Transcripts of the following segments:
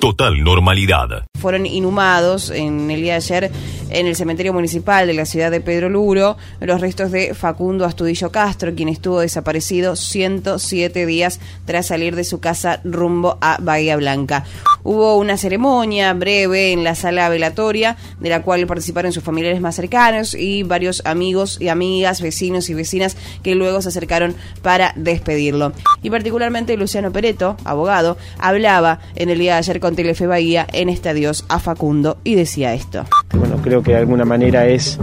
Total normalidad. Fueron inhumados en el día de ayer en el cementerio municipal de la ciudad de Pedro Luro los restos de Facundo Astudillo Castro, quien estuvo desaparecido 107 días tras salir de su casa rumbo a Bahía Blanca. Hubo una ceremonia breve en la sala velatoria, de la cual participaron sus familiares más cercanos y varios amigos y amigas, vecinos y vecinas que luego se acercaron para despedirlo. Y particularmente Luciano Pereto, abogado, hablaba en el día de ayer con Telefe Bahía en adiós a Facundo y decía esto. Bueno, creo que de alguna manera es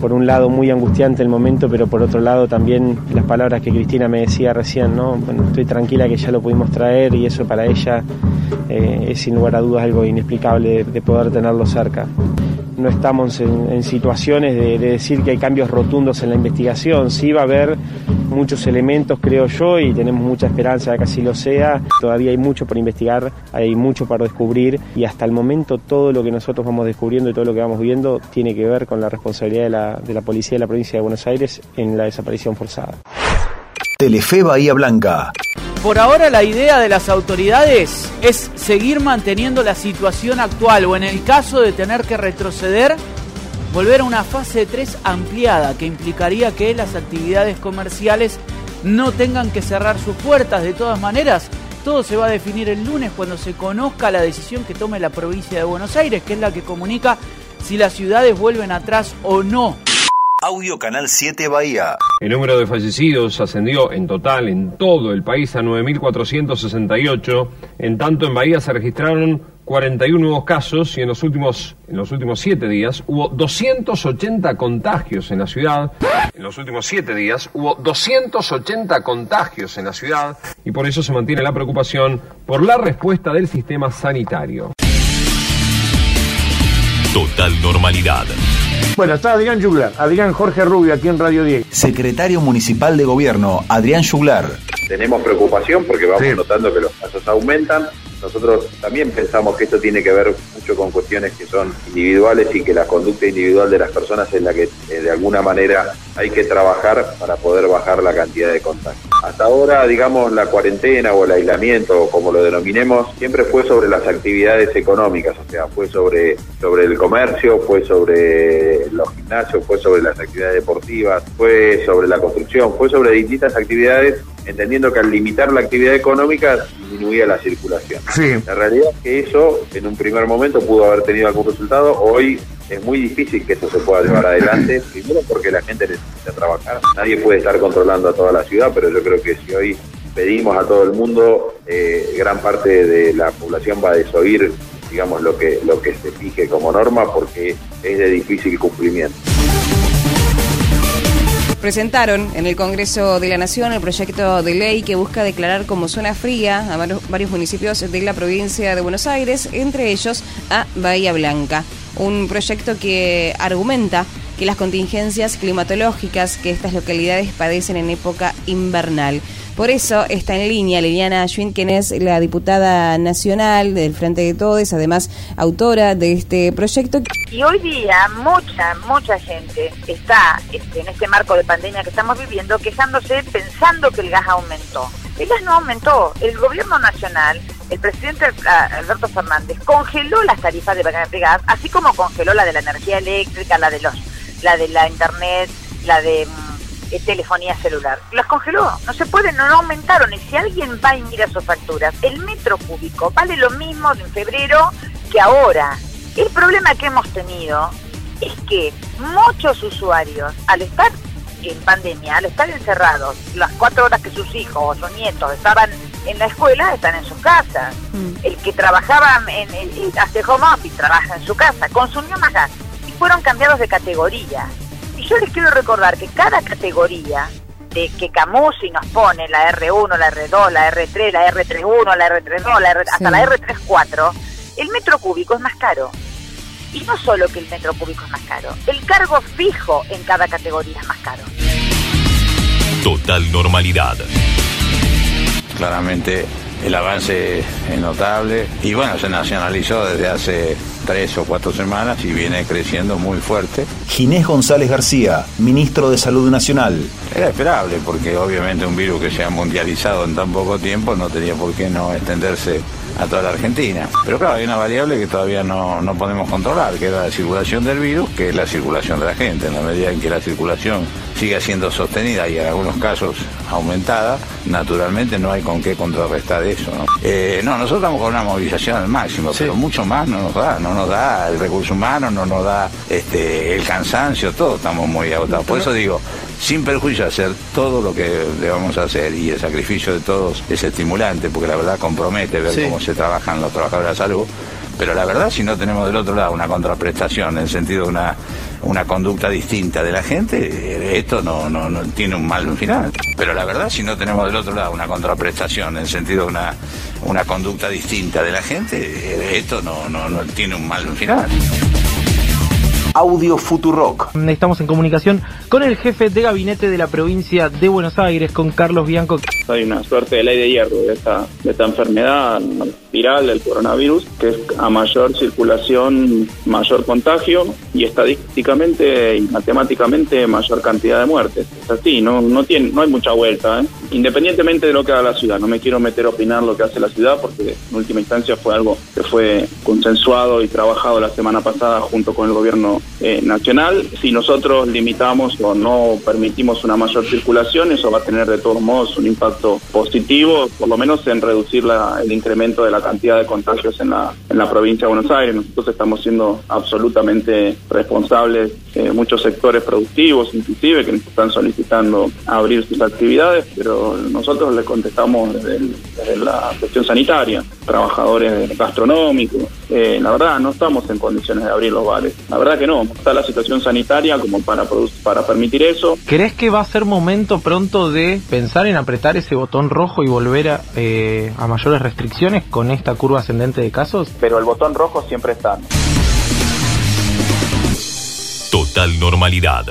por un lado muy angustiante el momento, pero por otro lado también las palabras que Cristina me decía recién, ¿no? Bueno, estoy tranquila que ya lo pudimos traer y eso para ella eh, es sin lugar a dudas algo inexplicable de poder tenerlo cerca no estamos en, situaciones de, decir que hay cambios rotundos en la investigación. Sí va a haber muchos elementos, creo yo, y tenemos mucha esperanza de que así lo sea. Todavía hay mucho por investigar, hay mucho para descubrir y hasta el momento todo lo que nosotros vamos descubriendo y todo lo que vamos viendo tiene que ver con la responsabilidad de la, de la policía de la provincia de Buenos Aires en la desaparición forzada. Telefe Bahía Blanca. Por ahora la idea de las autoridades es seguir manteniendo la situación actual o en el caso de tener que retroceder, volver a una fase 3 ampliada que implicaría que las actividades comerciales no tengan que cerrar sus puertas. De todas maneras, todo se va a definir el lunes cuando se conozca la decisión que tome la provincia de Buenos Aires, que es la que comunica si las ciudades vuelven atrás o no. Audio Canal 7 Bahía. El número de fallecidos ascendió en total en todo el país a 9.468. En tanto, en Bahía se registraron 41 nuevos casos y en los últimos en los últimos siete días hubo 280 contagios en la ciudad. En los últimos siete días hubo 280 contagios en la ciudad y por eso se mantiene la preocupación por la respuesta del sistema sanitario. Total normalidad. Bueno, está Adrián Juglar, Adrián Jorge Rubio aquí en Radio 10. Secretario Municipal de Gobierno, Adrián Juglar. Tenemos preocupación porque vamos notando que los casos aumentan. Nosotros también pensamos que esto tiene que ver mucho con cuestiones que son individuales y que la conducta individual de las personas es la que eh, de alguna manera hay que trabajar para poder bajar la cantidad de contagios. Hasta ahora, digamos, la cuarentena o el aislamiento, o como lo denominemos, siempre fue sobre las actividades económicas, o sea, fue sobre, sobre el comercio, fue sobre los gimnasios, fue sobre las actividades deportivas, fue sobre la construcción, fue sobre distintas actividades, entendiendo que al limitar la actividad económica disminuía la circulación. La realidad es que eso en un primer momento pudo haber tenido algún resultado, hoy es muy difícil que esto se pueda llevar adelante, primero porque la gente necesita trabajar, nadie puede estar controlando a toda la ciudad, pero yo creo que si hoy pedimos a todo el mundo, eh, gran parte de la población va a desoír digamos lo que lo que se fije como norma porque es de difícil cumplimiento. Presentaron en el Congreso de la Nación el proyecto de ley que busca declarar como zona fría a varios municipios de la provincia de Buenos Aires, entre ellos a Bahía Blanca un proyecto que argumenta que las contingencias climatológicas que estas localidades padecen en época invernal. Por eso está en línea Liliana Schwinn, quien es la diputada nacional del Frente de Todos, además autora de este proyecto. Y hoy día mucha, mucha gente está este, en este marco de pandemia que estamos viviendo quejándose pensando que el gas aumentó. El gas no aumentó. El gobierno nacional el presidente Alberto Fernández congeló las tarifas de gas, así como congeló la de la energía eléctrica, la de los, la de la internet, la de mm, eh, telefonía celular. Las congeló, no se pueden, no, aumentaron. Y si alguien va y mira sus facturas, el metro cúbico vale lo mismo en febrero que ahora. El problema que hemos tenido es que muchos usuarios, al estar en pandemia, al estar encerrados, las cuatro horas que sus hijos o sus nietos estaban en la escuela, están en sus casas. Mm. El que trabajaba en el, hace home office, trabaja en su casa, consumió más gas y fueron cambiados de categoría. Y yo les quiero recordar que cada categoría de que Camusi nos pone, la R1, la R2, la R3, la R31, la R32, la R, hasta la R34, el metro cúbico es más caro. Y no solo que el metro cúbico es más caro, el cargo fijo en cada categoría es más caro. Total normalidad. Claramente el avance es notable y bueno, se nacionalizó desde hace tres o cuatro semanas y viene creciendo muy fuerte. Ginés González García, ministro de Salud Nacional. Era esperable porque obviamente un virus que se ha mundializado en tan poco tiempo no tenía por qué no extenderse a toda la Argentina. Pero claro, hay una variable que todavía no, no podemos controlar, que es la circulación del virus, que es la circulación de la gente. En la medida en que la circulación siga siendo sostenida y en algunos casos aumentada, naturalmente no hay con qué contrarrestar eso. ¿no? Eh, no, nosotros estamos con una movilización al máximo, pero mucho más no nos da, no nos da el recurso humano, no nos da este, el cansancio, todo estamos muy agotados. Por eso digo, sin perjuicio de hacer todo lo que debamos hacer y el sacrificio de todos es estimulante, porque la verdad compromete ver cómo se trabajan los trabajadores de la salud. Pero la verdad, si no tenemos del otro lado una contraprestación en el sentido de una, una conducta distinta de la gente, eh, esto no, no, no tiene un mal final. Pero la verdad, si no tenemos del otro lado una contraprestación en el sentido de una, una conducta distinta de la gente, eh, esto no, no, no tiene un mal final. Audio Futurock. Estamos en comunicación con el jefe de gabinete de la provincia de Buenos Aires, con Carlos Bianco. Hay una suerte de ley de hierro de esta, de esta enfermedad viral del coronavirus, que es a mayor circulación, mayor contagio y estadísticamente y matemáticamente mayor cantidad de muertes. Es así, no, no, tiene, no hay mucha vuelta. ¿eh? Independientemente de lo que haga la ciudad, no me quiero meter a opinar lo que hace la ciudad porque en última instancia fue algo que fue consensuado y trabajado la semana pasada junto con el gobierno eh, nacional. Si nosotros limitamos o no permitimos una mayor circulación, eso va a tener de todos modos un impacto positivo, por lo menos en reducir la, el incremento de la cantidad de contagios en la, en la provincia de Buenos Aires. Nosotros estamos siendo absolutamente responsables, eh, muchos sectores productivos inclusive, que nos están solicitando abrir sus actividades, pero nosotros le contestamos desde, desde la cuestión sanitaria, trabajadores gastronómicos. Eh, la verdad, no estamos en condiciones de abrir los bares. La verdad que no, está la situación sanitaria como para, para permitir eso. ¿Crees que va a ser momento pronto de pensar en apretar ese botón rojo y volver a, eh, a mayores restricciones con esta curva ascendente de casos? Pero el botón rojo siempre está. Total normalidad.